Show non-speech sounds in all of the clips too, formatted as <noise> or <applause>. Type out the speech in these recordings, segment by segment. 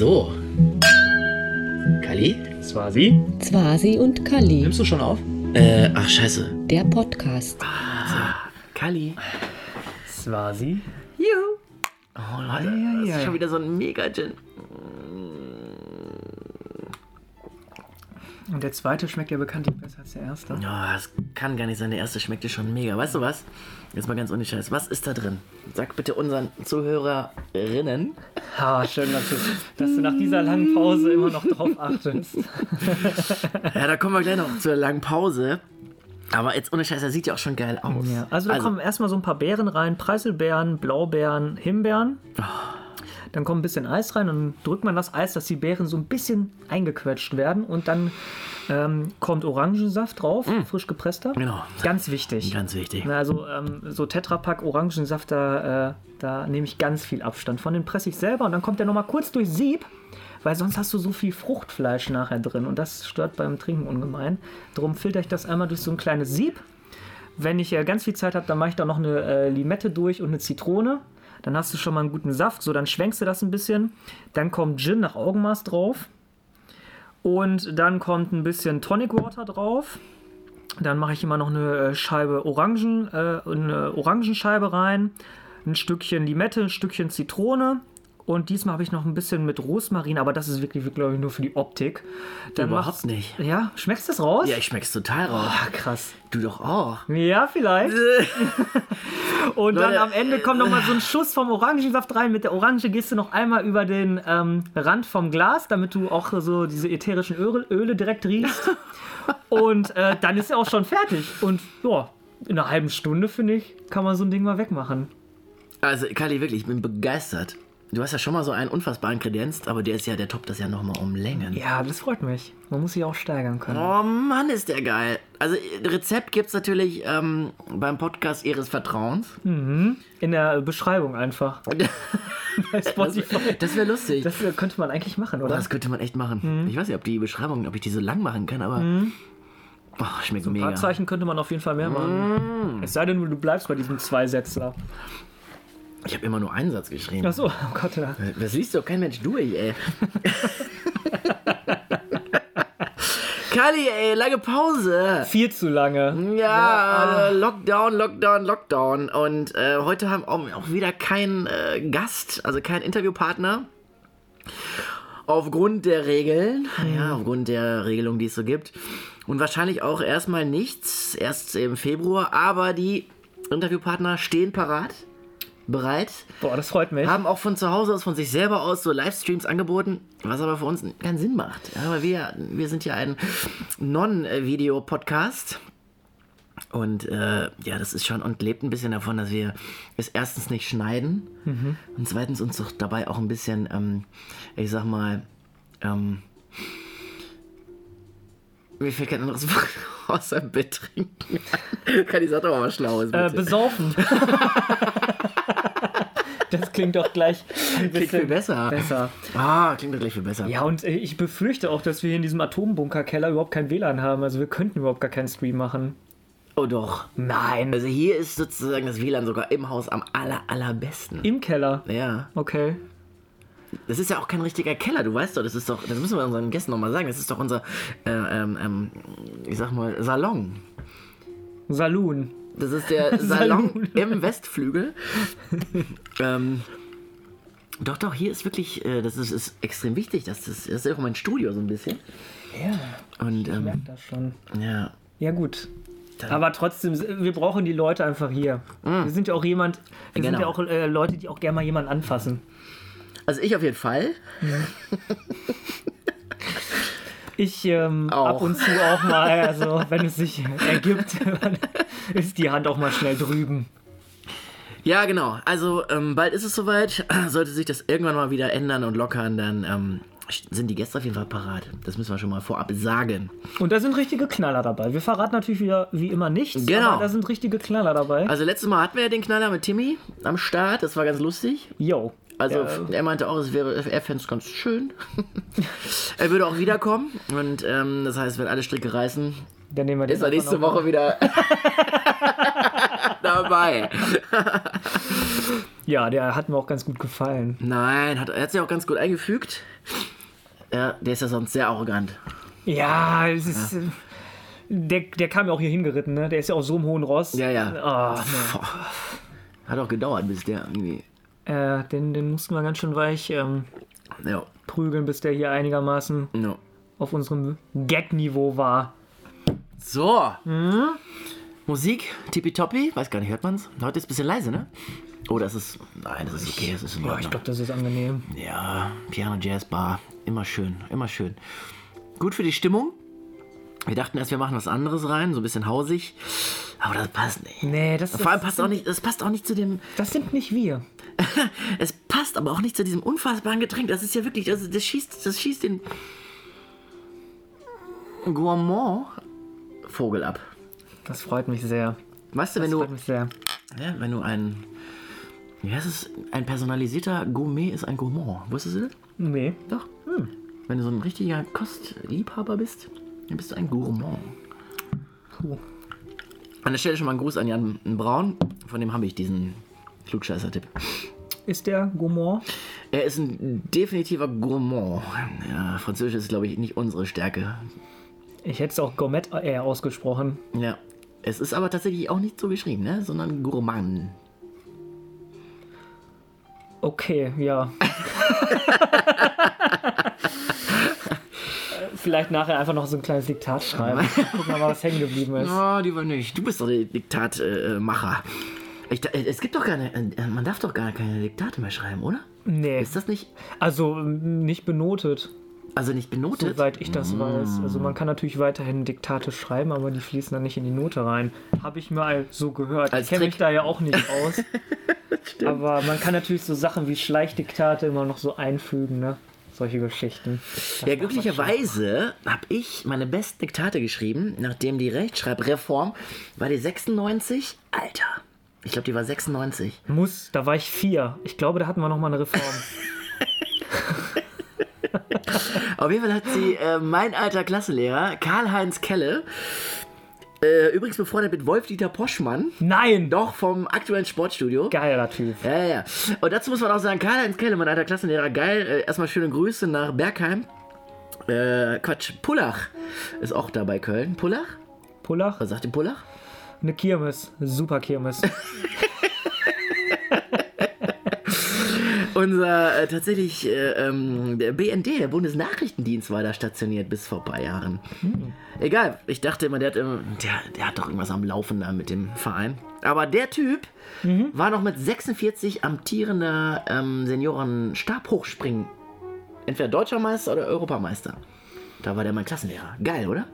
So. Kali? Swasi. Zwasi und Kali. Nimmst du schon auf? Äh, ach scheiße. Der Podcast. Kali. Swasi. Juhu. Oh Leute, das ja, ist ja. schon wieder so ein Mega-Gin. Und der zweite schmeckt ja bekanntlich besser als der erste. Ja, das kann gar nicht sein. Der erste schmeckte schon mega. Weißt du was? Jetzt mal ganz ohne Scheiß. Was ist da drin? Sag bitte unseren Zuhörerinnen. Ha, schön, dass du, dass du nach dieser langen Pause immer noch drauf achtest. <laughs> Ja, da kommen wir gleich noch zur langen Pause. Aber jetzt ohne Scheiß, der sieht ja auch schon geil aus. Ja, also da kommen erstmal so ein paar Beeren rein. Preiselbeeren, Blaubeeren, Himbeeren. Dann kommt ein bisschen Eis rein und dann drückt man das Eis, dass die Beeren so ein bisschen eingequetscht werden. Und dann ähm, kommt Orangensaft drauf, frisch gepresster. Genau. Ganz wichtig. Ganz wichtig. Also ähm, so Tetrapack Orangensaft, da, äh, da nehme ich ganz viel Abstand von. Den presse ich selber und dann kommt der nochmal kurz durch Sieb, weil sonst hast du so viel Fruchtfleisch nachher drin und das stört beim Trinken ungemein. Darum filter ich das einmal durch so ein kleines Sieb. Wenn ich äh, ganz viel Zeit habe, dann mache ich da noch eine äh, Limette durch und eine Zitrone. Dann hast du schon mal einen guten Saft. So, dann schwenkst du das ein bisschen. Dann kommt Gin nach Augenmaß drauf. Und dann kommt ein bisschen Tonic Water drauf. Dann mache ich immer noch eine äh, Scheibe Orangen, äh, eine Orangenscheibe rein, ein Stückchen Limette, ein Stückchen Zitrone. Und diesmal habe ich noch ein bisschen mit Rosmarin, aber das ist wirklich, glaube ich, nur für die Optik. Dann Überhaupt nicht. Ja, schmeckst du das raus? Ja, ich schmeck's total raus. Ah, krass. Du doch auch. Ja, vielleicht. <laughs> Und dann am Ende kommt noch mal so ein Schuss vom Orangensaft rein. Mit der Orange gehst du noch einmal über den ähm, Rand vom Glas, damit du auch so diese ätherischen Öle, Öle direkt riechst. <laughs> Und äh, dann ist er auch schon fertig. Und ja, in einer halben Stunde, finde ich, kann man so ein Ding mal wegmachen. Also, Kali, wirklich, ich bin begeistert. Du hast ja schon mal so einen unfassbaren Kredenz, aber der ist ja, der toppt das ja nochmal um Längen. Ja, das freut mich. Man muss sich auch steigern können. Oh Mann, ist der geil. Also, Rezept gibt's natürlich ähm, beim Podcast Ihres Vertrauens. In der Beschreibung einfach. <laughs> Bei Spotify. Das wäre lustig. Das könnte man eigentlich machen, oder? das könnte man echt machen. Ich weiß nicht, ob die Beschreibung, ob ich die so lang machen kann, aber. Oh, schmeckt Ein mega. paar Zeichen könnte man auf jeden Fall mehr machen. Es sei denn, du bleibst bei diesem Zweisätzler. Ich habe immer nur einen Satz geschrieben. Achso, oh Gott, ja. Das liest doch kein Mensch durch, ey. <laughs> Kali, ey, lange Pause. Viel zu lange. Ja, äh, Lockdown, Lockdown, Lockdown. Und äh, heute haben auch, auch wieder keinen äh, Gast, also keinen Interviewpartner. Aufgrund der Regeln, ja, aufgrund der Regelung, die es so gibt. Und wahrscheinlich auch erstmal nichts, erst im Februar. Aber die Interviewpartner stehen parat, bereit. Boah, das freut mich. Haben auch von zu Hause aus, von sich selber aus so Livestreams angeboten, was aber für uns keinen Sinn macht. Ja, weil wir, wir sind ja ein Non-Video-Podcast. Und äh, ja, das ist schon und lebt ein bisschen davon, dass wir es erstens nicht schneiden und zweitens uns doch dabei auch ein bisschen, ähm, ich sag mal, ähm, mir fällt kein anderes Wort <laughs> außer betrinken. <laughs> Kann ich sag doch mal was Schlaues. Äh, bitte. besaufen. <laughs> das klingt doch gleich ein Klingt viel besser. besser. Ah, klingt doch gleich viel besser. Ja, und äh, ich befürchte auch, dass wir hier in diesem Atombunkerkeller überhaupt kein WLAN haben. Also wir könnten überhaupt gar keinen Stream machen. Oh doch. Nein. Also hier ist sozusagen das WLAN sogar im Haus am aller, allerbesten. Im Keller. Ja. Okay. Das ist ja auch kein richtiger Keller, du weißt doch, das ist doch, das müssen wir unseren Gästen nochmal sagen, das ist doch unser, äh, ähm, ähm, ich sag mal, Salon. Saloon. Das ist der <laughs> Salon im Westflügel. ähm, doch, doch, hier ist wirklich, äh, das ist, ist extrem wichtig, das ist, das ist ja auch mein Studio so ein bisschen. Ja, Und, ich ähm, merke das schon. ja. Ja, gut. Aber trotzdem, wir brauchen die Leute einfach hier. Wir sind ja auch jemand, wir sind Genau. ja auch äh, Leute, die auch gerne mal jemanden anfassen. Also ich auf jeden Fall. Ich ähm, ab und zu auch mal, also wenn es sich ergibt, dann <laughs> ist die Hand auch mal schnell drüben. Ja, genau. Also ähm, bald ist es soweit. <clears throat> Sollte sich das irgendwann mal wieder ändern und lockern, dann ähm, sind die Gäste auf jeden Fall parat. Das müssen wir schon mal vorab sagen. Und da sind richtige Knaller dabei. Wir verraten natürlich wieder wie immer nichts, Genau. aber da sind richtige Knaller dabei. Also letztes Mal hatten wir ja den Knaller mit Timmy am Start. Das war ganz lustig. Yo. Also Ja. er meinte auch, es wäre, er fände es ganz schön. <laughs> er würde auch wiederkommen. Und ähm, das heißt, wenn alle Stricke reißen, Dann nehmen wir den ist er nächste Woche wieder <laughs> dabei. Ja, der hat mir auch ganz gut gefallen. Nein, hat, er hat sich auch ganz gut eingefügt. Ja, der ist ja sonst sehr arrogant. Ja, es ist. äh, Der, der kam ja auch hier hingeritten, ne? Der ist ja auf so einem hohen Ross. Ja, ja. Ah, Hat auch gedauert, bis der irgendwie. äh, den, den mussten wir ganz schön weich ähm, Ja, prügeln, bis der hier einigermaßen no. auf unserem Gag-Niveau war. So. Musik, tippitoppi. Weiß gar nicht, hört man's? Heute ist ein bisschen leise, ne? Oh, das ist. Nein, das ist okay. Das ist in Ja, ich Ordnung. glaube, das ist angenehm. Ja, Piano Jazz Bar. Immer schön, immer schön. Gut für die Stimmung. Wir dachten erst, wir machen was anderes rein, so ein bisschen hausig. Aber das passt nicht. Nee, das, Vor allem passt auch nicht, das passt auch nicht zu dem. das sind nicht wir. <laughs> Es passt aber auch nicht zu diesem unfassbaren Getränk. Das ist ja wirklich, das, das schießt, das schießt den Gourmand-Vogel ab. Das freut mich sehr. Weißt du, Das wenn du, freut mich sehr. ja, wenn du ein, wie heißt es, ein personalisierter Gourmet ist ein Gourmand. Wusstest du das? Nee. Doch. Wenn du so ein richtiger Kostliebhaber bist, dann bist du ein Gourmand. Puh. An der Stelle schon mal einen Gruß an Jan Braun. Von dem habe ich diesen Klugscheißer-Tipp. Ist der Gourmand? Er ist ein definitiver Gourmand. Ja, Französisch ist, glaube ich, nicht unsere Stärke. Ich hätte es auch Gourmet eher ausgesprochen. Ja. Es ist aber tatsächlich auch nicht so geschrieben, ne? sondern Gourmand. Okay, ja. <laughs> Vielleicht nachher einfach noch so ein kleines Diktat schreiben. Gucken wir mal, was hängen geblieben ist. Oh, lieber nicht. Du bist doch der Diktatmacher. Ich, da- es gibt doch keine, äh, man darf doch gar keine Diktate mehr schreiben, oder? Nee, Ist das nicht, also nicht benotet, also nicht benotet? soweit ich das weiß. Also man kann natürlich weiterhin Diktate schreiben, aber die fließen dann nicht in die Note rein. Habe ich mal so gehört. Als ich kenne mich da ja auch nicht <laughs> aus. aber man kann natürlich so Sachen wie Schleichdiktate immer noch so einfügen, ne? Solche Geschichten. Das Ja, glücklicherweise habe ich meine besten Diktate geschrieben, nachdem die Rechtschreibreform war die 96. Alter, ich glaube, die war 96. schon. Muss, da war ich vier. Ich glaube, da hatten wir noch mal eine Reform. <laughs> Auf jeden Fall hat sie äh, mein alter Klassenlehrer, Karl-Heinz Kelle, äh, übrigens befreundet mit Wolf-Dieter Poschmann, Nein! doch vom aktuellen Sportstudio. Geiler Typ. Ja, ja, ja. Und dazu muss man auch sagen, Karl-Heinz Kelle, mein alter Klassenlehrer, geil. Äh, erstmal schöne Grüße nach Bergheim. Äh, Quatsch, Pullach ist auch da bei Köln. Pullach? Pullach, Was sagt ihr Pullach? eine Kirmes. Super Kirmes. <laughs> Unser äh, tatsächlich äh, ähm, der BND, der Bundesnachrichtendienst, war da stationiert bis vor ein paar Jahren. Egal, ich dachte immer, der hat, immer, der, der hat doch irgendwas am Laufen da mit dem Verein. Aber der Typ war noch mit 46 amtierender ähm, Senioren-Stabhochspringen. Entweder Deutscher Meister oder Europameister. Da war der mein Klassenlehrer. Geil, oder?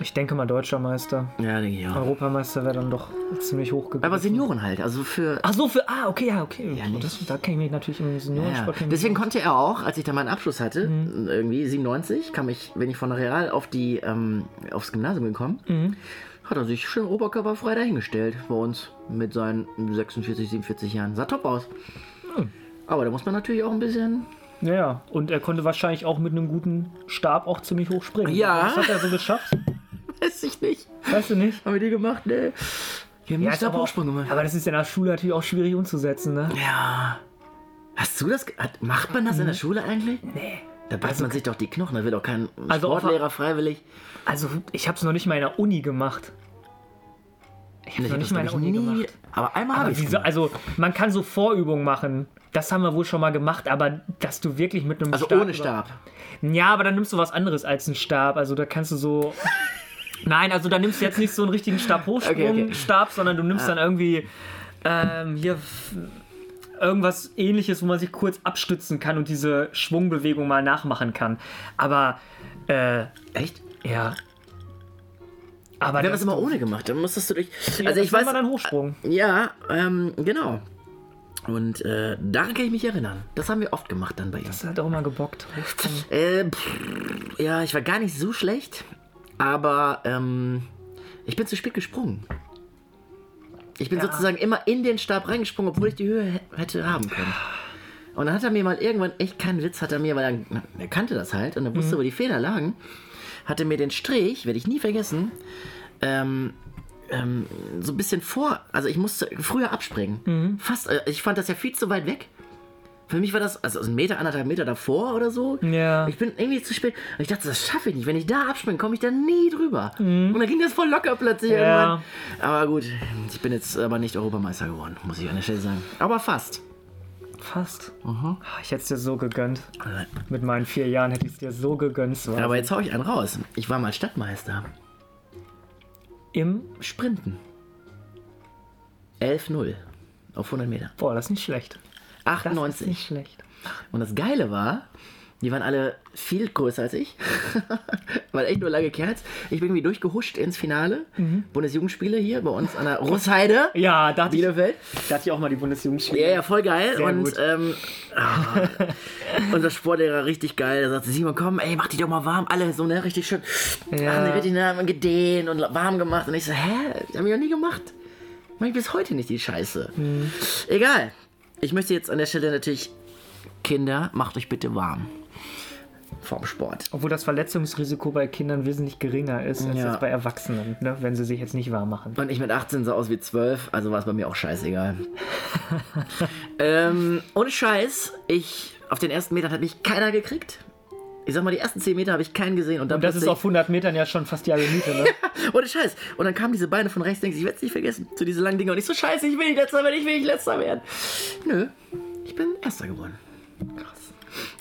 Ich denke mal Deutscher Meister. Ja, denke ich auch. Europameister wäre dann doch ziemlich hoch gewesen. Aber Senioren halt, also für Ach so, für. Ah, okay, ja, okay. Ja, nicht. das, da kenne ich mich natürlich im Ja, Seniorensport. kenn ich deswegen konnte er auch, als ich da meinen Abschluss hatte, Mhm. irgendwie 97, kam ich, bin ich von der Real auf die, ähm, aufs Gymnasium gekommen, Mhm. hat er sich schön oberkörperfrei dahingestellt bei uns mit seinen 46, 47 Jahren. Sah top aus. Mhm. Aber da muss man natürlich auch ein bisschen. Ja, ja. Und er konnte wahrscheinlich auch mit einem guten Stab auch ziemlich hoch springen. Ja. Was hat er so geschafft? Weiß ich nicht. Weißt du nicht? Haben wir die gemacht? Ne. Wir haben Ja, nicht aber, auch, gemacht. aber das ist in der Schule natürlich auch schwierig umzusetzen, ne? Ja. Hast du das? Hat, macht man das in der Schule eigentlich? Mhm. Nee. Da beißt man sich doch die Knochen. Da will doch kein Also auf- Sportlehrer freiwillig. Also, ich habe es noch nicht mal in der Uni gemacht. Ich habe noch nicht mal in der Uni nie. gemacht. Aber einmal habe ich also, man kann so Vorübungen machen. Das haben wir wohl schon mal gemacht, aber dass du wirklich mit einem Also Stab ohne über- Stab. Ja, aber dann nimmst du was anderes als einen Stab. Also da kannst du so. <laughs> Nein, also da nimmst du jetzt nicht so einen richtigen Stabhochsprung, Okay, okay. Stab, sondern du nimmst dann irgendwie ähm, hier irgendwas ähnliches, wo man sich kurz abstützen kann und diese Schwungbewegung mal nachmachen kann. Aber äh, Echt? ja. Aber Wir haben das immer ohne gemacht. Dann musstest du durch. Ja, Also das ich war weiß. mal dann Hochsprung. Ja, ähm, genau. Und äh, daran kann ich mich erinnern. Das haben wir oft gemacht dann bei ihm. Das hat auch immer gebockt. Hochsprung. Äh, pff, ja, ich war gar nicht so schlecht, aber ähm, ich bin zu spät gesprungen. Ich bin Ja. sozusagen immer in den Stab reingesprungen, obwohl ich die Höhe hä- hätte haben können. Und dann hat er mir mal irgendwann, echt keinen Witz, hat er mir, weil er, er kannte das halt und er wusste, wo die Fehler lagen, hat er mir den Strich, werde ich nie vergessen, ähm, ähm, so ein bisschen vor. Also ich musste früher abspringen. Fast. Äh, ich fand das ja viel zu weit weg. Für mich war das, also ein Meter, anderthalb Meter davor oder so. Ja. Ich bin irgendwie zu spät. Und ich dachte, das schaffe ich nicht. Wenn ich da abspringe, komme ich da nie drüber. Und dann ging das voll locker plötzlich Ja. irgendwann. Aber gut, ich bin jetzt aber nicht Europameister geworden, muss ich an der Stelle sagen. Aber fast. Fast. Ah, Ich hätte es dir so gegönnt. Mit meinen vier Jahren hätte ich es dir so gegönnt. So. Aber jetzt hau ich einen raus. Ich war mal Stadtmeister. Im. Sprinten. 11-0 auf 100 Meter. Boah, das ist nicht schlecht. Das ist 98. nicht schlecht. Und das Geile war, die waren alle viel größer als ich. <laughs> Weil echt nur lange Kerls. Ich bin irgendwie durchgehuscht ins Finale. Bundesjugendspiele hier bei uns an der Russheide. Ja, da hatte ich, Bielefeld. da hatte ich auch mal die Bundesjugendspiele. Ja, ja, voll geil. Sehr und ähm, ah, unser Sportlehrer richtig geil. Da sagte Simon, komm, ey, mach die doch mal warm. Alle so, ne, richtig schön. Ja. Haben die richtig ne, gedehnt und warm gemacht. Und ich so, hä? Die haben wir noch nie gemacht. Mach ich bis heute nicht die Scheiße. Hm. Egal. Ich möchte jetzt an der Stelle natürlich, Kinder, macht euch bitte warm. Vorm Sport. Obwohl das Verletzungsrisiko bei Kindern wesentlich geringer ist als Ja. bei Erwachsenen, ne? wenn sie sich jetzt nicht warm machen. Und ich mit 18 sah aus wie 12, also war es bei mir auch scheißegal. <laughs> ähm, ohne Scheiß, ich, auf den ersten Metern hat mich keiner gekriegt. Ich sag mal, die ersten 10 Meter habe ich keinen gesehen. Und dann Und das ist auf 100 Metern ja schon fast die Miete, ne? <laughs> Ohne Scheiß. Und dann kamen diese Beine von rechts, denke ich, ich werde es nicht vergessen. Zu diese langen Dinger. Und ich so, scheiße, ich will nicht letzter werden, ich will nicht letzter werden. Nö, ich bin erster geworden.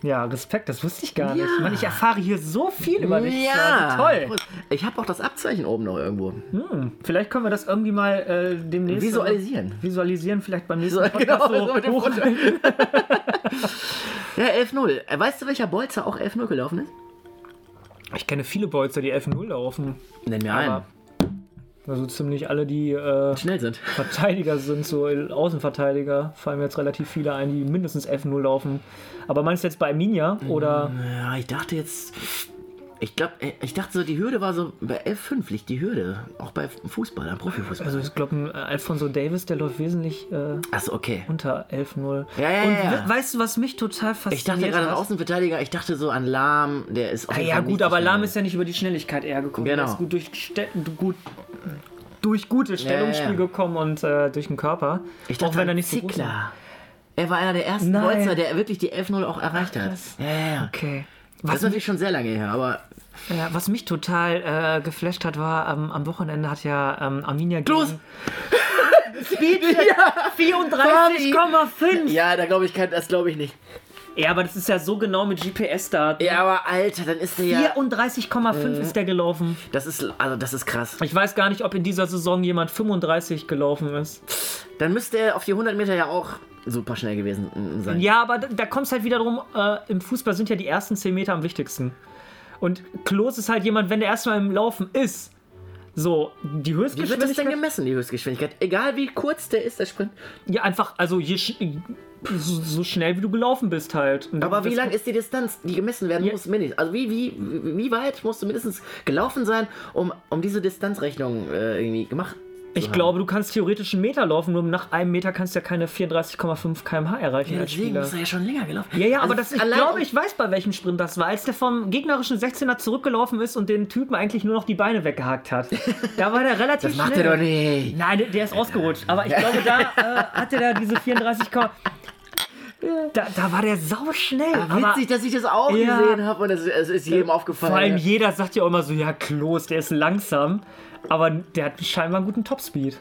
Ja, Respekt, das wusste ich gar nicht. Ja. Ich, meine, ich erfahre hier so viel über dich. Ja, toll. Ich habe auch das Abzeichen oben noch irgendwo. Hm, vielleicht können wir das irgendwie mal äh, demnächst Visualisieren. visualisieren, vielleicht beim nächsten <laughs> So, Podcast genau, so Foto. <laughs> Ja, 11-0. Äh, Weißt du, welcher Bolzer auch 11-0 gelaufen ist? Ich kenne viele Bolzer, die F0 laufen. Nenn mir Aber also ziemlich alle, die äh, Schnell sind. <laughs> Verteidiger sind, so Außenverteidiger, fallen mir jetzt relativ viele ein, die mindestens F0 laufen. Aber meinst du jetzt bei Arminia oder? Ja, ich dachte jetzt. Ich glaube, ich dachte so, die Hürde war so. Bei 11-5 liegt die Hürde. Auch bei Fußball, am Profifußball. Also ich glaube, Alfonso Davis, der läuft wesentlich äh, Achso, okay. unter 11-0. Ja, ja, Und ja, ja. we- weißt du, was mich total fasziniert Ich dachte gerade an hat? Außenverteidiger, ich dachte so an Lahm, der ist auf Ah, ja gut, aber so Lahm ist ja nicht über die Schnelligkeit eher gekommen. Genau. Er ist gut durch, gut, durch gutes Stellungsspiel ja, ja. gekommen und äh, durch den Körper. Ich dachte auch wenn er nicht so groß war. Er war einer der ersten Nein. Bolzer, der wirklich die 11-0 auch erreicht hat. krass. Ja, ja, ja. Okay. Das Was ist natürlich schon sehr lange her, aber. Ja, was mich total äh, geflasht hat, war, ähm, am Wochenende hat ja ähm, Arminia Los! <laughs> <laughs> ja, 34,5. Ja. Ja, da glaube ich kein, das glaube ich nicht. aber das ist ja so genau mit GPS-Daten. Ja, aber Alter, dann ist der ja. 34,5 ist der gelaufen. Das ist, also das ist krass. Ich weiß gar nicht, ob in dieser Saison jemand 35 gelaufen ist. Dann müsste er auf die 100 Meter ja auch super schnell gewesen sein. Ja, aber da, da kommt es halt wieder drum, äh, im Fußball sind ja die ersten 10 Meter am wichtigsten. Und Klos ist halt jemand, wenn der erstmal im Laufen ist. So, die Wie wird das denn Höchstgeschwindigkeit. gemessen, die Höchstgeschwindigkeit? Egal wie kurz der ist, der Sprint. Ja, einfach, also je, so, schnell wie du gelaufen bist halt. Und Aber wie lang ist die Distanz, die gemessen werden Ja. muss, mindestens? Also wie, wie, wie weit musst du mindestens gelaufen sein, um, um diese Distanzrechnung äh, irgendwie gemacht Ich haben? glaube, du kannst theoretisch einen Meter laufen, nur nach einem Meter kannst du ja keine 34,5 km/h erreichen Ja, als deswegen Spieler. ist er ja schon länger gelaufen. Ja, ja, aber Also das, ich glaube, ich weiß, bei welchem Sprint das war. Als der vom gegnerischen 16er zurückgelaufen ist und den Typen eigentlich nur noch die Beine weggehakt hat. <laughs> Da war der relativ Das macht schnell. er doch nicht. Nein, der, der ist ausgerutscht. Aber ich glaube, da äh, hatte der diese 34 K. Da, da war der sau schnell. aber Witzig, dass ich das auch Ja. gesehen habe und es, es ist jedem aufgefallen. vor allem jeder sagt ja auch immer so, ja, Klos, der ist langsam. Aber der hat scheinbar einen guten Topspeed.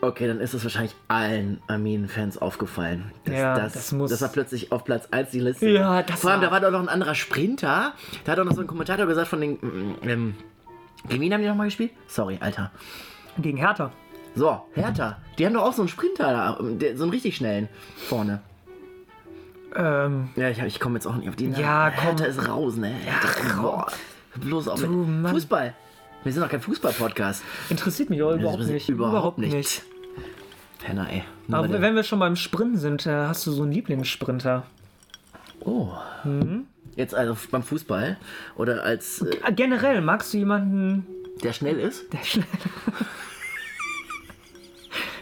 Okay, dann ist es wahrscheinlich allen Armin-Fans aufgefallen. Dass, Ja, das, das muss- dass er plötzlich auf Platz 1 die Liste Ja, war. das Vor allem, war- da war doch noch ein anderer Sprinter. Da hat doch noch so ein Kommentator gesagt von den. Ähm, gegen wen haben die nochmal gespielt? Sorry, Alter. Gegen Hertha. So, Hertha. Die haben doch auch so einen Sprinter da, der- so einen richtig schnellen vorne. Ähm, Ja, ich, ich komme jetzt auch nicht auf die Namen. Ja, komm. Hertha ist raus, ne? Hertha, boah. Bloß auf Du Mann. Fußball. Wir sind doch kein Fußball-Podcast. interessiert mich auch überhaupt nicht. Überhaupt nicht. Penner, ey. Nur Aber wenn wir schon beim Sprinten sind, äh, hast du so einen Lieblingssprinter? Oh. Mhm. Jetzt also beim Fußball oder als äh, Generell, magst du jemanden, der schnell ist? der schnell. <laughs>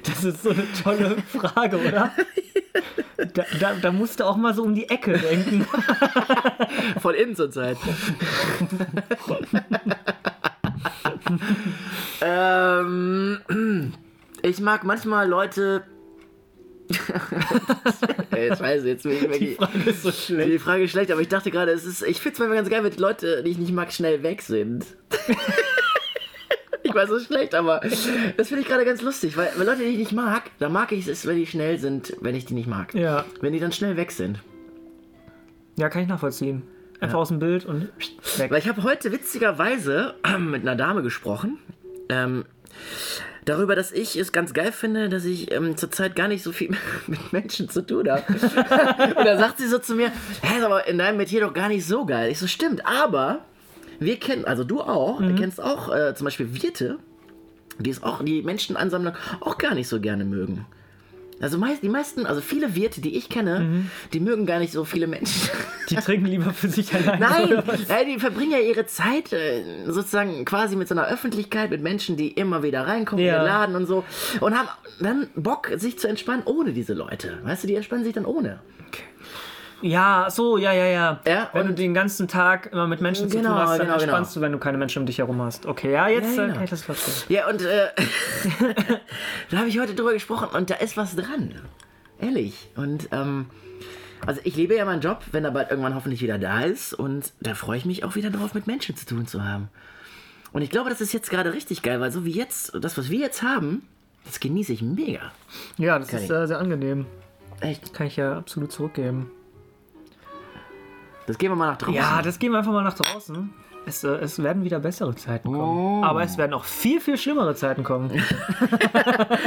Das ist so eine tolle Frage, oder? <laughs> Da, da, da musst du auch mal so um die Ecke denken. <laughs> Von innen zur Zeit. <laughs> Ähm, ich mag manchmal Leute. Ey, scheiße, jetzt bin ich wirklich. Frage ist so Die schlecht. Frage ist schlecht, aber ich dachte gerade, es ist. Ich finde es manchmal ganz geil, wenn Leute, die ich nicht mag, schnell weg sind. Weiß, es ist schlecht, aber das finde ich gerade ganz lustig, weil, weil Leute, die ich nicht mag, da mag ich es, wenn die schnell sind, wenn ich die nicht mag. Ja. Wenn die dann schnell weg sind. ja, kann ich nachvollziehen. Einfach aus dem Bild und weg. Weil ich habe heute witzigerweise <clears throat> mit einer Dame gesprochen. Ähm, darüber, dass ich es ganz geil finde, dass ich ähm, zurzeit gar nicht so viel <laughs> mit Menschen zu tun habe. <laughs> Und da sagt sie so zu mir, hä, ist aber in deinem Metier doch gar nicht so geil. Ich so, stimmt, aber wir kennen, also du auch, du kennst auch äh, zum Beispiel Wirte, die es auch, die Menschenansammlung auch gar nicht so gerne mögen. Also meist, die meisten, also viele Wirte, die ich kenne, die mögen gar nicht so viele Menschen. Die trinken lieber für sich alleine. Nein, oder was? ja, die verbringen ja ihre Zeit äh, sozusagen quasi mit so einer Öffentlichkeit, mit Menschen, die immer wieder reinkommen Ja. in den Laden und so und haben dann Bock, sich zu entspannen ohne diese Leute. Weißt du, die entspannen sich dann ohne. Ja, so, ja, ja, ja. Ja, wenn du den ganzen Tag immer mit Menschen zu Genau, tun hast, dann genau, entspannst du, wenn du keine Menschen um dich herum hast. Okay, ja, jetzt Ja, äh, genau. kann ich das verstehen. Ja, und äh, <laughs> da habe ich heute drüber gesprochen und da ist was dran. Ehrlich. Und ähm, also ich liebe ja meinen Job, wenn er bald irgendwann hoffentlich wieder da ist und da freue ich mich auch wieder drauf, mit Menschen zu tun zu haben. Und ich glaube, das ist jetzt gerade richtig geil, weil so wie jetzt, das, was wir jetzt haben, das genieße ich mega. Ja, das Kann ist ich. sehr angenehm. Echt. Kann ich ja absolut zurückgeben. Das gehen wir mal nach draußen. Ja, das gehen wir einfach mal nach draußen. Es, äh, es werden wieder bessere Zeiten kommen. Oh. Aber es werden auch viel, viel schlimmere Zeiten kommen. <laughs>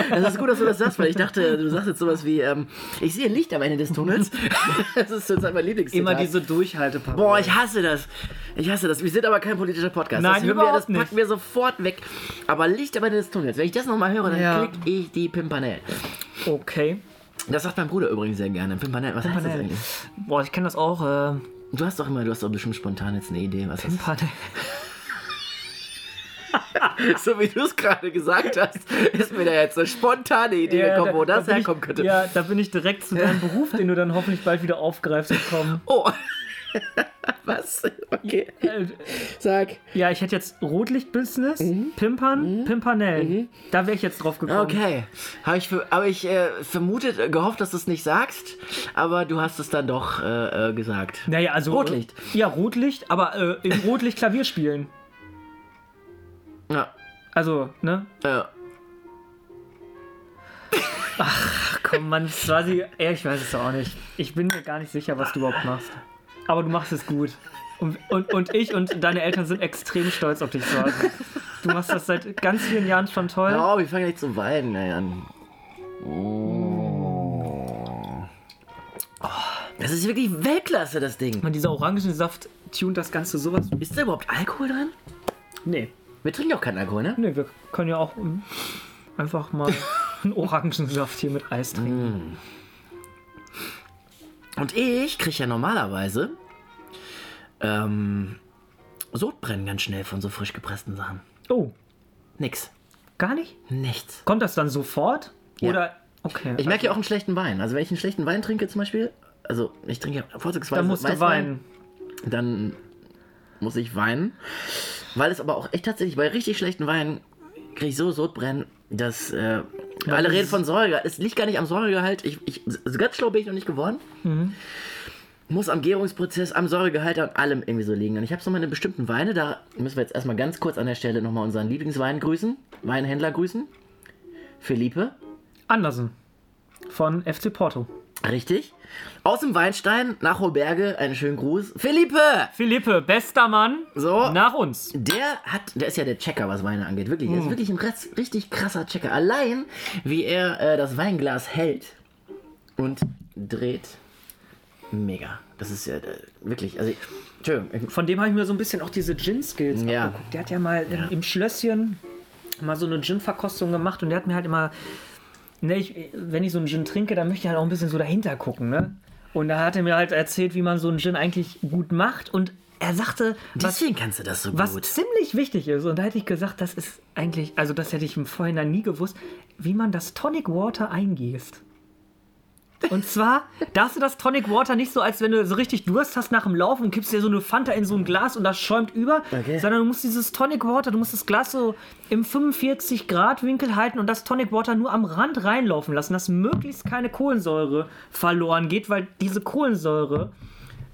Das ist gut, dass du das sagst, weil ich dachte, du sagst jetzt sowas wie, ähm, ich sehe Licht am Ende des Tunnels. <laughs> das ist total mein Lieblingszitat. Immer diese Durchhalteparolen. Boah, ich hasse das. Ich hasse das. Wir sind aber kein politischer Podcast. Nein, das hören wir, das packen nicht. wir sofort weg. Aber Licht am Ende des Tunnels. Wenn ich das nochmal höre, dann Ja. krieg ich die Pimpanel. Okay. Das sagt mein Bruder übrigens sehr gerne. Pimpanel, was heißt das Pimpanel. eigentlich? Boah, ich kenne das auch. Äh, Du hast doch immer, du hast doch bestimmt spontan jetzt eine Idee, was das Pimpanel. <laughs> So wie du es gerade gesagt hast, ist mir da jetzt eine spontane Idee Ja, gekommen, da- wo da das bin herkommen ich, könnte. Ja, da bin ich direkt zu deinem Beruf, den du dann hoffentlich bald wieder aufgreifst gekommen. Oh. <laughs> was? Okay. Äh, Sag. ja, ich hätte jetzt Rotlicht-Business, Pimpern, Pimpernell. Da wäre ich jetzt drauf gekommen. Okay. Habe ich, hab ich äh, vermutet, äh, gehofft, dass du es nicht sagst, aber du hast es dann doch äh, äh, gesagt. Naja, also. Rotlicht. Äh, ja, Rotlicht, aber im Rotlicht Klavier spielen. Ja. Also, ne? Äh, Ach komm, man, quasi. Ja, ich weiß es auch nicht. Ich bin mir gar nicht sicher, was du überhaupt machst. Aber du machst es gut. Und, und, und ich und deine Eltern sind extrem stolz auf dich zu Hause. Du machst das seit ganz vielen Jahren schon toll. oh, wir fangen gleich zu weinen ey, an. Oh. Das ist wirklich Weltklasse, das Ding. Und dieser Orangensaft tunt das Ganze sowas. Ist da überhaupt Alkohol drin? Nee. Wir trinken auch keinen Alkohol, ne? Nee, wir können ja auch ähm, einfach mal <laughs> einen Orangensaft hier mit Eis trinken. Und ich kriege ja normalerweise ähm, Sodbrennen ganz schnell von so frisch gepressten Sachen. Oh, Nix. gar nicht? Nichts. Kommt das dann sofort? Ja. Oder. Okay. Ich merke ja auch einen schlechten Wein. Also wenn ich einen schlechten Wein trinke zum Beispiel, also ich trinke ja vorzugsweise dann musst du Weißwein, weinen. dann muss ich weinen. Weil es aber auch echt tatsächlich bei richtig schlechten Weinen kriege ich so Sodbrennen, dass äh, alle das reden von Säuregehalt. Es liegt gar nicht am Säuregehalt. Ich, ich, so ganz schlau bin ich noch nicht geworden. Mhm. Muss am Gärungsprozess, am Säuregehalt, an allem irgendwie so liegen. Und ich habe so meine bestimmten Weine, da müssen wir jetzt erstmal ganz kurz an der Stelle nochmal unseren Lieblingswein grüßen, Weinhändler grüßen. Philippe, Andersen. Von FC Porto. Richtig. Aus dem Weinstein nach Hoberge, einen schönen Gruß. Philippe! Philippe, bester Mann. So. Nach uns. Der hat, der ist ja der Checker, was Weine angeht. Wirklich, Hm. er ist wirklich ein richtig krasser Checker. Allein, wie er äh, das Weinglas hält und dreht. Mega. Das ist ja äh, wirklich, also, Entschuldigung. Von dem habe ich mir so ein bisschen auch diese Gin-Skills Ja. abgeguckt. Der hat ja mal im- im Schlösschen mal so eine Gin-Verkostung gemacht und der hat mir halt immer, ne, ich, wenn ich so einen Gin trinke, dann möchte ich halt auch ein bisschen so dahinter gucken, ne? Und da hat er mir halt erzählt, wie man so einen Gin eigentlich gut macht und er sagte, was, Deswegen kannst du das so was gut. ziemlich wichtig ist. Und da hätte ich gesagt, das ist eigentlich, also das hätte ich im Vorhinein nie gewusst, wie man das Tonic Water eingießt. Und zwar darfst du das Tonic Water nicht so, als wenn du so richtig Durst hast nach dem Laufen und kippst dir so eine Fanta in so ein Glas und das schäumt über, Okay. sondern du musst dieses Tonic Water, du musst das Glas so im 45 Grad Winkel halten und das Tonic Water nur am Rand reinlaufen lassen, dass möglichst keine Kohlensäure verloren geht, weil diese Kohlensäure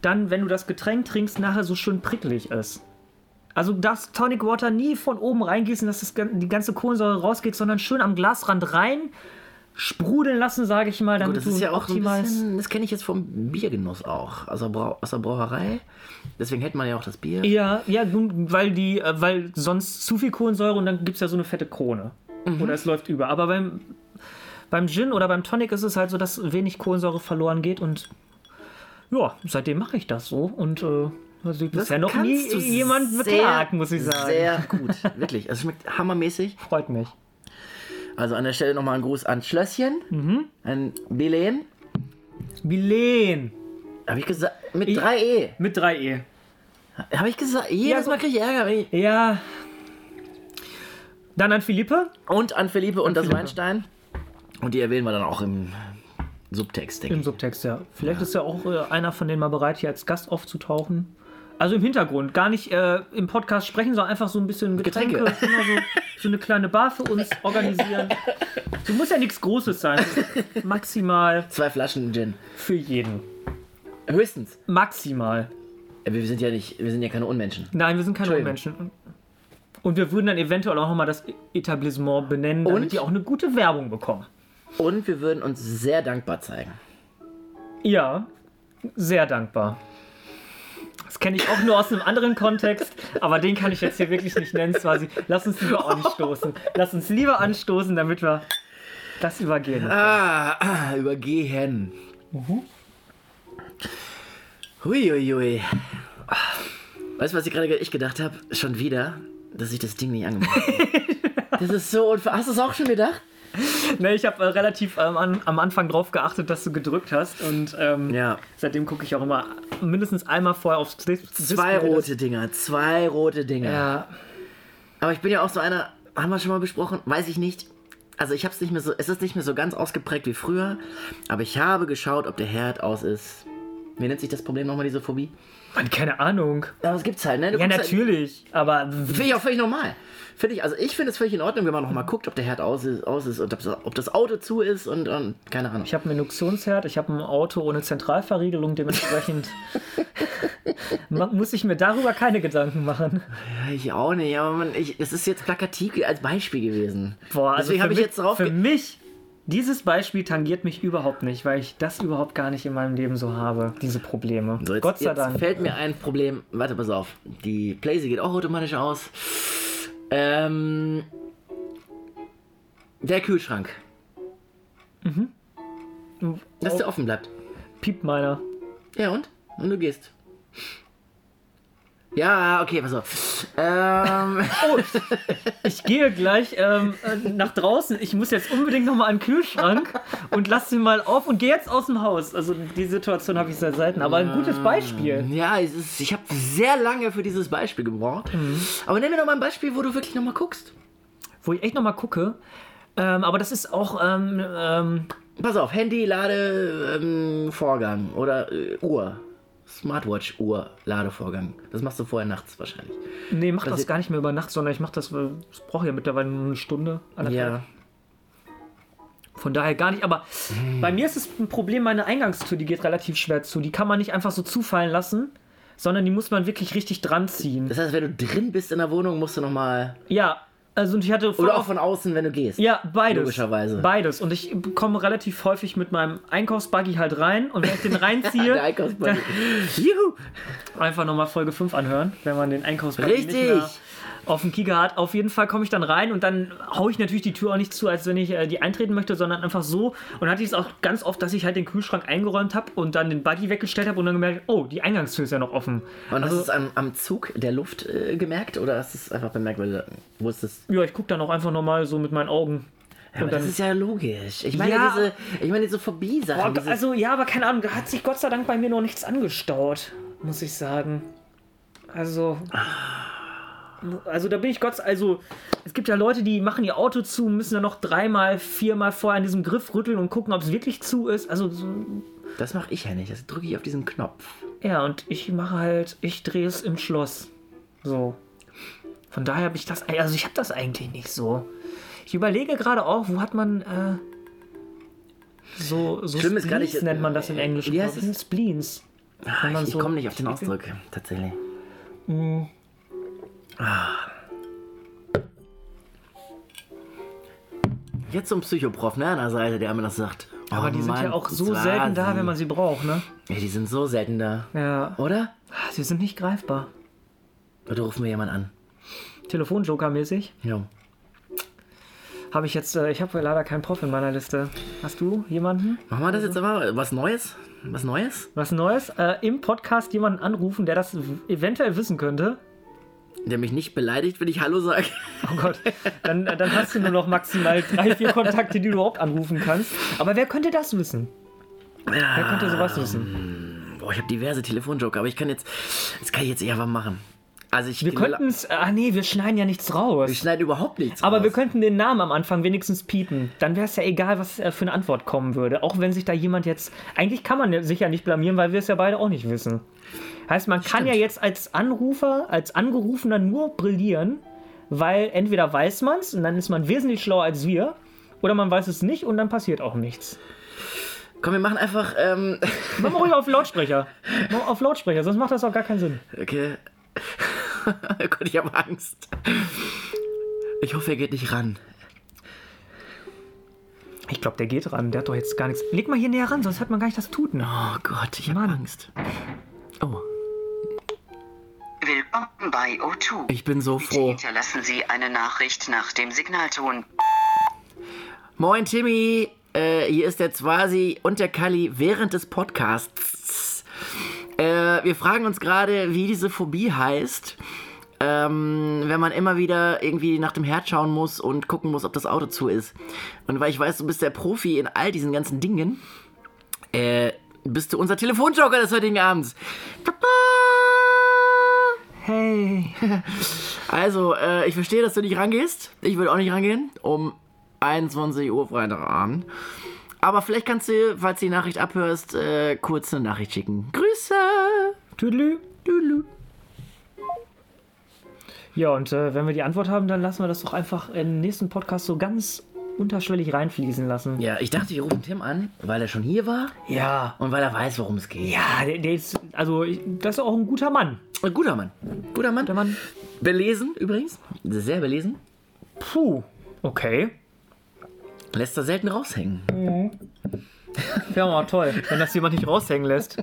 dann, wenn du das Getränk trinkst, nachher so schön pricklig ist. Also darfst Tonic Water nie von oben reingießen, dass das, die ganze Kohlensäure rausgeht, sondern schön am Glasrand rein sprudeln lassen, sage ich mal, damit Gut, das ist ja auch optimal- bisschen, das kenne ich jetzt vom Biergenuss auch, aus der, Brau aus der Brauerei. Deswegen hält man ja auch das Bier. Ja, ja, weil die, äh, weil sonst zu viel Kohlensäure und dann gibt es ja so eine fette Krone. Mhm. Oder es läuft über. Aber beim, beim Gin oder beim Tonic ist es halt so, dass wenig Kohlensäure verloren geht und ja, seitdem mache ich das so und äh, also bisher noch nie jemand beklagt, muss ich sagen. Sehr gut, wirklich. Also schmeckt hammermäßig. Freut mich. Also an der Stelle nochmal ein Gruß an Schlösschen, Mhm. an Belen. Bilen Habe ich gesagt, mit Ich- 3E. mit 3E. Habe ich gesagt, jedes Ja, Mal kriege ich Ärger. ich- Ja. Dann an Philippe. Und an Philippe und das Philippe. Weinstein. Und die erwähnen wir dann auch im Subtext, denke Im ich. Subtext, ja. Vielleicht ist ja auch äh, einer von denen mal bereit, hier als Gast aufzutauchen. Also im Hintergrund, gar nicht äh, im Podcast sprechen, sondern einfach so ein bisschen Getränke, Getränke. So, so eine kleine Bar für uns <laughs> organisieren. So muss ja nichts Großes sein. Maximal Zwei Flaschen Gin. für jeden. Höchstens. Maximal. Äh, Wir sind ja nicht, wir sind ja keine Unmenschen. Nein, wir sind keine. Unmenschen. Und wir würden dann eventuell auch nochmal das Etablissement benennen, damit Und? die auch eine gute Werbung bekommen. Und wir würden uns sehr dankbar zeigen. Ja, sehr dankbar. Das kenne ich auch nur aus einem anderen Kontext, aber den kann ich jetzt hier wirklich nicht nennen. Quasi. Lass uns lieber anstoßen. Lass uns lieber anstoßen, damit wir das übergehen. Ah, ah übergehen. Huiuiui. Weißt du, was ich gerade ich gedacht habe? Schon wieder, dass ich das Ding nicht angemacht habe. <laughs> Das ist so unver... Hast du es auch schon gedacht? <laughs> Ne, ich habe äh, relativ ähm, an, am Anfang drauf geachtet, dass du gedrückt hast und ähm, Ja. seitdem gucke ich auch immer mindestens einmal vorher aufs Dis Zwei Display. rote Dinger, zwei rote Dinger. Ja, Aber ich bin ja auch so einer, haben wir schon mal besprochen, weiß ich nicht. Also ich habe es nicht mehr so, es ist nicht mehr so ganz ausgeprägt wie früher, aber ich habe geschaut, ob der Herd aus ist. Wie nennt sich das Problem nochmal, diese Phobie? Mann, keine Ahnung. Aber es gibt's halt, ne? Du Ja, halt- natürlich, aber Finde ich auch völlig normal. Finde ich, also ich finde es völlig in Ordnung, wenn man nochmal guckt, ob der Herd aus ist, aus ist und ob das, Auto zu ist und, und keine Ahnung. ich habe einen Induktionsherd, ich habe ein Auto ohne Zentralverriegelung, dementsprechend <laughs> muss ich mir darüber keine Gedanken machen. Ich auch nicht, aber man, ich, das ist jetzt plakativ als Beispiel gewesen. Boah, also Deswegen habe ich mich- jetzt drauf. Für mich, dieses Beispiel tangiert mich überhaupt nicht, weil ich das überhaupt gar nicht in meinem Leben so habe, diese Probleme. So, jetzt, Gott sei jetzt Dank. fällt mir ein Problem. Warte, pass auf. Die Blaze geht auch automatisch aus. Ähm, der Kühlschrank. Dass der offen bleibt. Piept meiner. Ja, und? Und du gehst. Ja, okay, pass auf. Ähm, <laughs> Ich gehe gleich ähm, äh, nach draußen. Ich muss jetzt unbedingt nochmal an den Kühlschrank und lass ihn mal auf und gehe jetzt aus dem Haus. Also die Situation habe ich sehr selten, aber ein gutes Beispiel. ja, es ist, ich habe sehr lange für dieses Beispiel gebraucht. Aber nenn mir doch mal ein Beispiel, wo du wirklich nochmal guckst. Wo ich echt nochmal gucke. Ähm, aber das ist auch ähm, ähm, Pass auf, Handy, Lade, ähm, Vorgang oder äh, Uhr. Smartwatch, Uhr, Ladevorgang. Das machst du vorher nachts wahrscheinlich. Nee, mach das Passiert- gar nicht mehr über Nacht, sondern ich mach das, es braucht ja mittlerweile nur eine Stunde. Ja. Von daher gar nicht. Aber Hm. bei mir ist es ein Problem, meine Eingangstür, die geht relativ schwer zu. Die kann man nicht einfach so zufallen lassen, sondern die muss man wirklich richtig dran ziehen. Das heißt, wenn du drin bist in der Wohnung, musst du nochmal. Ja, also und ich hatte Oder auch von außen, wenn du gehst. Ja, beides. Logischerweise. Beides. Und ich komme relativ häufig mit meinem Einkaufsbuggy halt rein. Und wenn ich den reinziehe, <laughs> Der Einkaufsbuggy. Juhu! einfach nochmal Folge 5 anhören, wenn man den Einkaufsbuggy nicht Richtig. mehr auf dem Kieker hat. Auf jeden Fall komme ich dann rein und dann haue ich natürlich die Tür auch nicht zu, als wenn ich äh, die eintreten möchte, sondern einfach so. Und hatte ich es auch ganz oft, dass ich halt den Kühlschrank eingeräumt habe und dann den Buggy weggestellt habe und dann gemerkt, oh, die Eingangstür ist ja noch offen. Und hast Also- du es am, am Zug der Luft äh, gemerkt oder hast du es einfach bemerkt, weil du wusstest? Ja, ich gucke dann auch einfach nochmal so mit meinen Augen. Ja, das ist ja logisch. Ich meine, Ja. diese, ich meine, diese Phobie-Sachen. Dieses- also ja, aber keine Ahnung, da hat sich Gott sei Dank bei mir noch nichts angestaut, muss ich sagen. Also, also da bin ich Gott, also es gibt ja Leute, die machen ihr Auto zu, müssen dann noch dreimal, viermal vorher an diesem Griff rütteln und gucken, ob es wirklich zu ist. Also so, Das mache ich ja nicht. Das drücke ich auf diesen Knopf. ja, und ich mache halt, ich drehe es im Schloss. So. Von daher habe ich das, also ich habe das eigentlich nicht so. Ich überlege gerade auch, wo hat man äh, so, so Schlimm ist gar nicht- nennt man das im Englischen. Heißt glaub ich. Spleens. Man Ich, ich so- komme nicht auf den Ausdruck, tatsächlich. Ah. Jetzt so ein Psychoprof, ne, an der Seite, der mir das sagt. Oh, Aber die sind ja Mann, auch so selten da, wenn man sie braucht, ne? Ja, die sind so selten da. Ja. Oder? Ah, Sie sind nicht greifbar. Oder rufen wir jemanden an? Telefonjoker-mäßig. Ja. Habe ich jetzt, äh, ich habe leider keinen Prof in meiner Liste. Hast du jemanden? Machen wir das jetzt aber? Was Neues? Was Neues? Was Neues? Äh, Im Podcast jemanden anrufen, der das eventuell wissen könnte. Der mich nicht beleidigt, wenn ich Hallo sage. Oh Gott, dann, dann hast du nur noch maximal drei, vier Kontakte, die du überhaupt anrufen kannst. Aber wer könnte das wissen? Wer könnte sowas wissen? Boah, ich habe diverse Telefonjoker, aber ich kann jetzt. Das kann ich jetzt eher was machen. Also ich. Wir könnten es, ah nee, wir schneiden ja nichts raus. Wir schneiden überhaupt nichts. Aber raus. wir könnten den Namen am Anfang wenigstens piepen. Dann wäre es ja egal, was äh, für eine Antwort kommen würde. Auch wenn sich da jemand jetzt. Eigentlich kann man sich ja nicht blamieren, weil wir es ja beide auch nicht wissen. Heißt, man kann ja jetzt als Anrufer, als Angerufener nur brillieren, weil entweder weiß man es und dann ist man wesentlich schlauer als wir, oder man weiß es nicht und dann passiert auch nichts. Komm, wir machen einfach. Ähm, Mach mal ruhig <laughs> auf Lautsprecher. Mach auf Lautsprecher, sonst macht das auch gar keinen Sinn. okay. Oh <laughs> Gott, ich habe Angst. Ich hoffe, er geht nicht ran. Ich glaube, der geht ran. Der hat doch jetzt gar nichts. Leg mal hier näher ran, sonst hört man gar nicht das Tuten. Oh Gott, ich habe. Angst. Oh, Willkommen bei O2. ich bin so Bitte froh. hinterlassen Sie eine Nachricht nach dem Signalton. Moin Timmy, äh, hier ist der Zwasi und der Kalli während des Podcasts. Äh, wir fragen uns gerade, wie diese Phobie heißt. Ähm, wenn man immer wieder irgendwie nach dem Herd schauen muss und gucken muss, ob das Auto zu ist. Und weil ich weiß, du bist der Profi in all diesen ganzen Dingen, äh, bist du unser Telefonjoker des heutigen Abends. Hey. <laughs> Also, äh, ich verstehe, dass du nicht rangehst. Ich würde auch nicht rangehen. Um 21 Uhr Freitagabend. Aber vielleicht kannst du, falls du die Nachricht abhörst, äh, kurz eine Nachricht schicken. Grüße! Tüdelü. Lulu. Ja, und äh, wenn wir die Antwort haben, dann lassen wir das doch einfach in den nächsten Podcast so ganz unterschwellig reinfließen lassen. Ja, ich dachte, wir rufen Tim an, weil er schon hier war Ja. und weil er weiß, worum es geht. Ja, der, der ist, also, ich, das ist auch ein guter Mann. Ein guter Mann. Guter Mann. Der Mann. Belesen übrigens. Sehr belesen. Puh. Okay. Lässt er selten raushängen. <laughs> Wäre mal toll, wenn das jemand nicht raushängen lässt.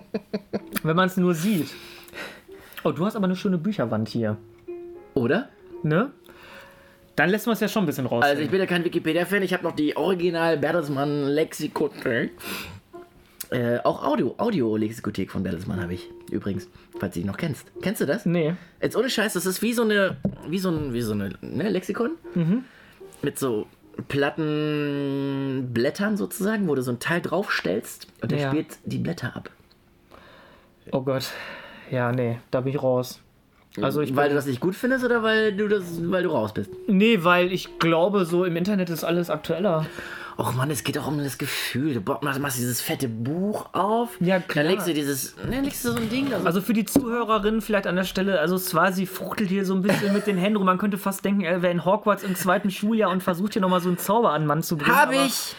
wenn man es nur sieht. Oh, du hast aber eine schöne Bücherwand hier. Oder? Ne? Dann lässt man es ja schon ein bisschen raushängen. Also ich bin ja kein Wikipedia-Fan, ich habe noch die Original Bertelsmann Lexikothek. Äh, auch Audio, Audio-Lexikothek von Bertelsmann habe ich übrigens, falls du dich noch kennst. Kennst du das? nee. Jetzt ohne Scheiß, das ist wie so eine, wie so ein, wie so eine ne, Lexikon. Mit so platten Blättern sozusagen, wo du so ein Teil draufstellst und der Ja. spielt die Blätter ab. Oh Gott. Ja, nee, da bin ich raus. Also ich weil du das nicht gut findest oder weil du das, weil du raus bist? Nee, weil ich glaube, so im Internet ist alles aktueller. Och Mann, es geht doch um das Gefühl. Du machst dieses fette Buch auf. Ja, klar. Dann legst du dieses, ne, legst du so ein Ding da so Also für die Zuhörerinnen vielleicht an der Stelle, also Swasi fuchtelt hier so ein bisschen mit den Händen rum. Man könnte fast denken, er wäre in Hogwarts im zweiten Schuljahr und versucht hier nochmal so einen Zauber an Mann zu bringen. Hab ich!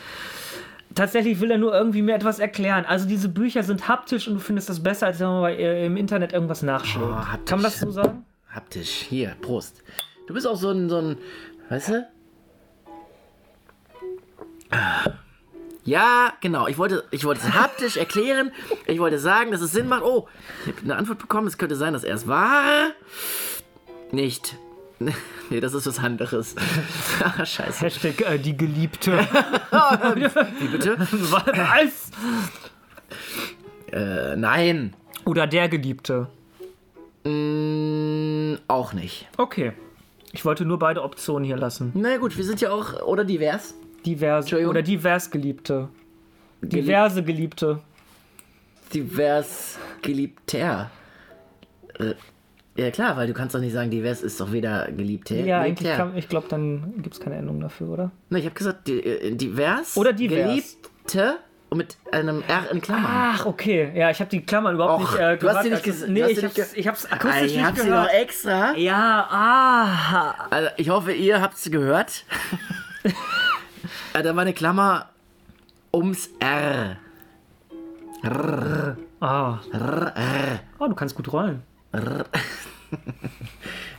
Tatsächlich will er nur irgendwie mir etwas erklären. Also diese Bücher sind haptisch und du findest das besser, als wenn man äh, im Internet irgendwas nachschlägt. Oh, haptisch. Kann man das so sagen? Haptisch. Hier, Prost. Du bist auch so ein, so ein, weißt du? Ja, genau. Ich wollte, ich wollte es haptisch <laughs> erklären. Ich wollte sagen, dass es Sinn macht. Oh, ich habe eine Antwort bekommen. Es könnte sein, dass er es war. Nicht. <laughs> Nee, das ist was anderes. <laughs> Ah, Scheiße. Hashtag äh, die Geliebte. <laughs> Wie bitte? Was? Äh, nein. Oder der Geliebte. Mm, auch nicht. Okay. Ich wollte nur beide Optionen hier lassen. Na gut, wir sind ja auch, oder divers. Divers oder divers Geliebte. Diverse Geliebte. divers geliebter. Ja klar, weil du kannst doch nicht sagen, divers ist doch weder geliebt. hä? Ja, eigentlich kann, ich glaube, dann gibt es keine Endung dafür, oder? Ne, ich habe gesagt, äh, divers. Oder divers. Geliebte und mit einem R in Klammern. Ach, okay. Ja, ich habe die Klammern überhaupt Och, nicht äh, du hast sie gehört, nicht als- ges- Nee, hast ich sie hab's, nicht ge- ich hab's Ah, akustisch ich nicht hab sie gehört. noch extra. Ja, ah. Also, ich hoffe, ihr habt es gehört. <laughs> Äh, da war eine Klammer ums R. Ah. R, R. Oh, du kannst gut rollen. <laughs>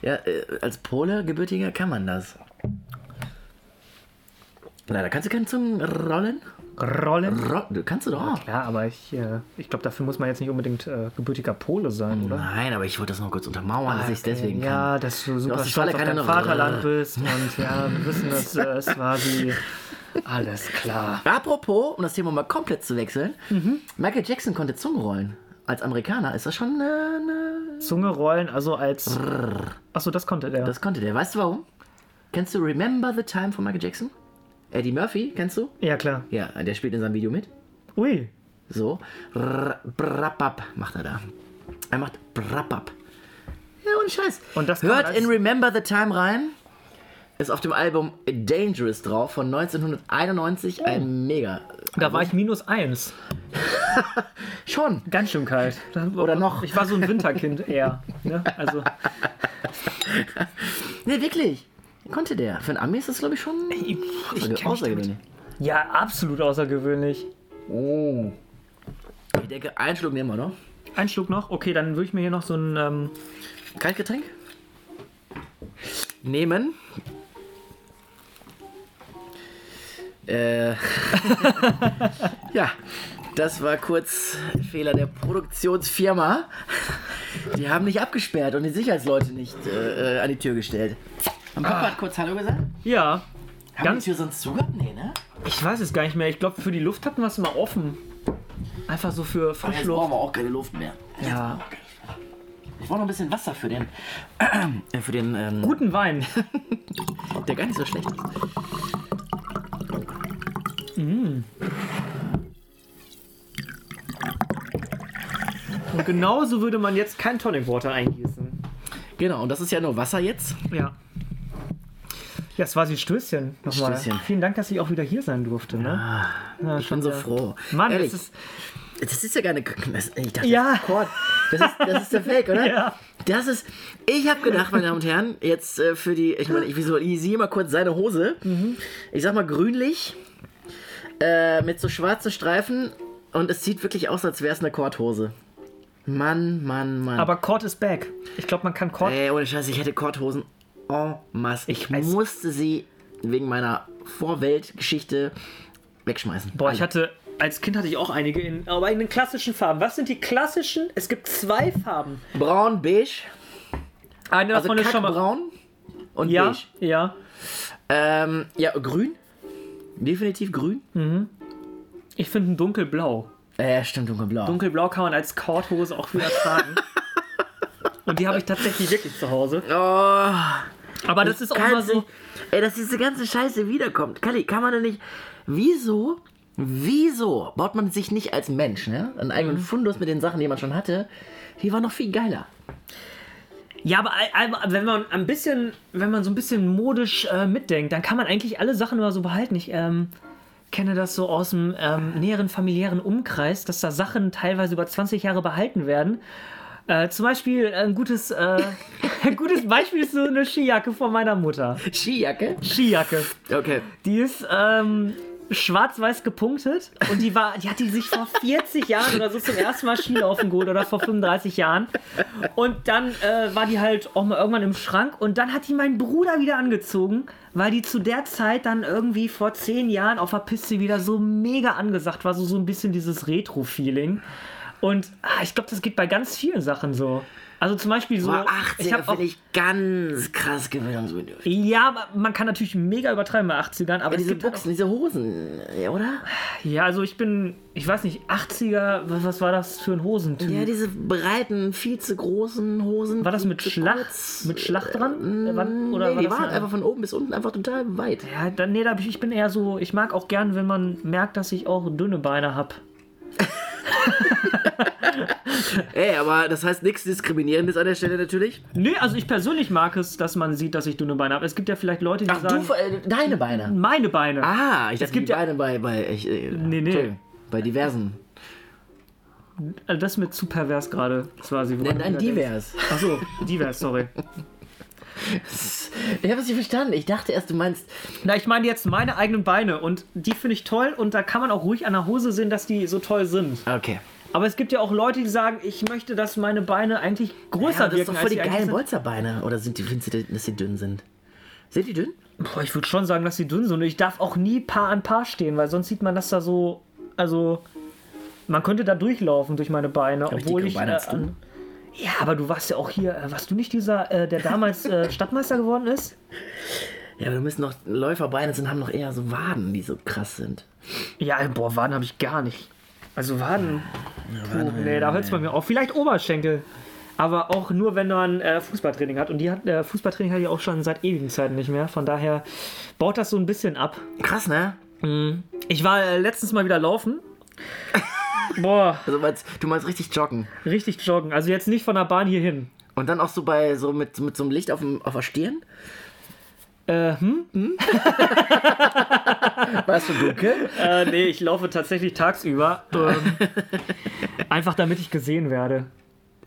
Ja, äh, als Pole, gebürtiger, kann man das. Na, da kannst du keinen Zungen rollen. Rollen? Ro kannst du doch. Ja, aber ich, äh, ich glaube, dafür muss man jetzt nicht unbedingt äh, gebürtiger Pole sein, oder? Nein, aber ich wollte das noch kurz untermauern, dass ich es deswegen kann. Ja, dass du super stolz Schale auf dein ja Vaterland bist. Und ja, <laughs> wir wissen, dass äh, es war wie... Alles klar. Apropos, um das Thema mal komplett zu wechseln, Michael Jackson konnte Zungen rollen. Als Amerikaner ist das schon eine. Zunge rollen, also als... Achso, das konnte der. Das konnte der. Weißt du warum? Kennst du Remember the Time von Michael Jackson? Eddie Murphy, kennst du? ja, klar. Ja, der spielt in seinem Video mit. Ui. So. Brapap macht er da. Er macht Brapap. Ja, Scheiß. Und das kann Hört in Remember the Time rein. Ist auf dem Album Dangerous drauf von 1991. Ein mega. Da war ich minus eins. <laughs> Schon. Ganz schön kalt. Oder noch. Ich war so ein Winterkind <laughs> eher. Ne? Also, Ne, wirklich. Konnte der. Für einen Ami ist das, glaube ich, schon ich mich außergewöhnlich. ja, absolut außergewöhnlich. Oh. Ich denke, einen Schluck nehmen wir noch. Ein Schluck noch? Okay, dann würde ich mir hier noch so ein. Ähm, Kaltgetränk? Nehmen. Äh. <laughs> ja, das war kurz Fehler der Produktionsfirma. Die haben nicht abgesperrt und die Sicherheitsleute nicht äh, äh, an die Tür gestellt. Und Papa hat kurz Hallo gesagt. ja. Haben Ganz- die Tür sonst zugehabt? Nee, ne? Ich weiß es gar nicht mehr. Ich glaube, für die Luft hatten wir es immer offen. Einfach so für Jetzt Frischluft. brauchen wir auch keine Luft mehr. Ja. Ich brauche noch ein bisschen Wasser für den. <clears throat> Äh, für den. Ähm, Guten Wein. <laughs> der gar nicht so schlecht ist. Und genauso würde man jetzt kein Tonic Water eingießen. Genau, und das ist ja nur Wasser jetzt. Ja. Ja, es war sie Stößchen. Nochmal. Stößchen. Vielen Dank, dass ich auch wieder hier sein durfte. Ne? Ja, Ich bin so froh. Mann, Ehrlich, ist. das ist ja gar nicht. Ich dachte, Ja. das ist Akkord. Das ist, das ist der Fake, oder? <laughs> Ja. Das ist. Ich habe gedacht, meine Damen und Herren, jetzt äh, für die. Ich meine, ich visualisiere mal kurz seine Hose. Mhm. Ich sag mal grünlich. Äh, mit so schwarzen Streifen. Und es sieht wirklich aus, als wäre es eine Korthose. Mann, Mann, Mann. Aber Cord is back. Ich glaube, man kann Cord. Ey, ohne Scheiß, ich hätte Korthosen en masse. Ich Ich musste sie wegen meiner Vorweltgeschichte wegschmeißen. Boah, ich Alle. hatte. Als Kind hatte ich auch einige, in, aber in den klassischen Farben. Was sind die klassischen? Es gibt zwei Farben. Braun, beige, Eine also davon ist schon mal. braun und Ja, beige. ja. Ähm, ja, grün. Definitiv grün. Ich finde ein dunkelblau. Äh, stimmt, dunkelblau. Dunkelblau kann man als Korthose auch wieder tragen. <laughs> Und die habe ich tatsächlich wirklich zu Hause. oh, Aber das ist auch immer so. sich- Ey, dass diese ganze Scheiße wiederkommt. Kali, kann man denn nicht. Wieso? Wieso baut man sich nicht als Mensch, ne? Einen eigenen Mhm. Fundus mit den Sachen, die man schon hatte? Die war noch viel geiler. Ja, aber wenn man ein bisschen, wenn man so ein bisschen modisch äh, mitdenkt, dann kann man eigentlich alle Sachen immer so behalten. Ich ähm, kenne das so aus dem ähm, näheren familiären Umkreis, dass da Sachen teilweise über 20 Jahre behalten werden. Äh, zum Beispiel ein gutes, äh, <laughs> ein gutes Beispiel ist so eine Skijacke von meiner Mutter. Skijacke? Skijacke. Okay. Die ist ähm, schwarz-weiß gepunktet und die war, die hat die sich vor 40 Jahren oder so zum ersten Mal Skilaufen geholt oder vor 35 Jahren. Und dann äh, war die halt auch mal irgendwann im Schrank und dann hat die mein Bruder wieder angezogen, weil die zu der Zeit dann irgendwie vor 10 Jahren auf der Piste wieder so mega angesagt war, so, so ein bisschen dieses Retro-Feeling. Und ah, ich glaube, das geht bei ganz vielen Sachen so. Also zum Beispiel so. Boah, ich 80er habe auch finde ich ganz krass gewöhnungsbedürftig. ja, aber man kann natürlich mega übertreiben bei 80ern, aber es Diese halt auch- Buchsen, diese Hosen, ja, oder? Ja, also ich bin, ich weiß nicht, 80er, was, was war das für ein Hosentyp? Ja, diese breiten, viel zu großen Hosen. war das mit Schlacht, mit Schlacht dran? Äh, wann- Oder nee, war die waren einfach von oben bis unten einfach total weit. Ja, dann, nee, da, ich bin eher so, ich mag auch gern, wenn man merkt, dass ich auch dünne Beine habe. <laughs> <laughs> Ey, aber das heißt nichts Diskriminierendes an der Stelle natürlich. Nee, also ich persönlich mag es, dass man sieht, dass ich dünne Beine habe. Es gibt ja vielleicht Leute, die Ach, sagen, du, äh, deine Beine. meine Beine. Ah, ich dachte, gibt die ja- Beine bei, bei, ich, äh, Nee, nee. Bei diversen. Also das ist mir zu pervers gerade. quasi. Nein, nein, divers. Achso, divers, sorry. Ich habe es nicht verstanden. Ich dachte erst, du meinst. Na, ich meine jetzt meine eigenen Beine und die finde ich toll und da kann man auch ruhig an der Hose sehen, dass die so toll sind. Okay. Aber es gibt ja auch Leute, die sagen, ich möchte, dass meine Beine eigentlich größer Ja, das wirken, doch voll die geilen sind. Bolzerbeine. Oder sind die, findest du, dass sie dünn sind? Sind die dünn? Boah, ich würde schon sagen, dass sie dünn sind. Und ich darf auch nie Paar an Paar stehen, weil sonst sieht man das da so. Also, man könnte da durchlaufen durch meine Beine, obwohl ich. Beine du. an- ja, aber du warst ja auch hier. Äh, warst du nicht dieser, äh, der damals äh, <laughs> Stadtmeister geworden ist? Ja, aber du müssen noch Läuferbeine sind, haben noch eher so Waden, die so krass sind. Ja, boah, Waden habe ich gar nicht. Also Waden. Puh, nee, da hört es bei mir auf. Vielleicht Oberschenkel. Aber auch nur, wenn man äh, Fußballtraining hat. Und die hat, äh, Fußballtraining hatte ich auch schon seit ewigen Zeiten nicht mehr. Von daher baut das so ein bisschen ab. Krass, ne? Ich war äh, letztens mal wieder laufen. <laughs> Boah, Also meinst, du meinst richtig joggen. richtig joggen. Also jetzt nicht von der Bahn hier hin. Und dann auch so bei so mit, mit so einem Licht auf, dem, auf der Stirn? Äh, hm? <laughs> Warst du dunkel? Äh, nee, ich laufe tatsächlich tagsüber. Ähm, <laughs> einfach damit ich gesehen werde.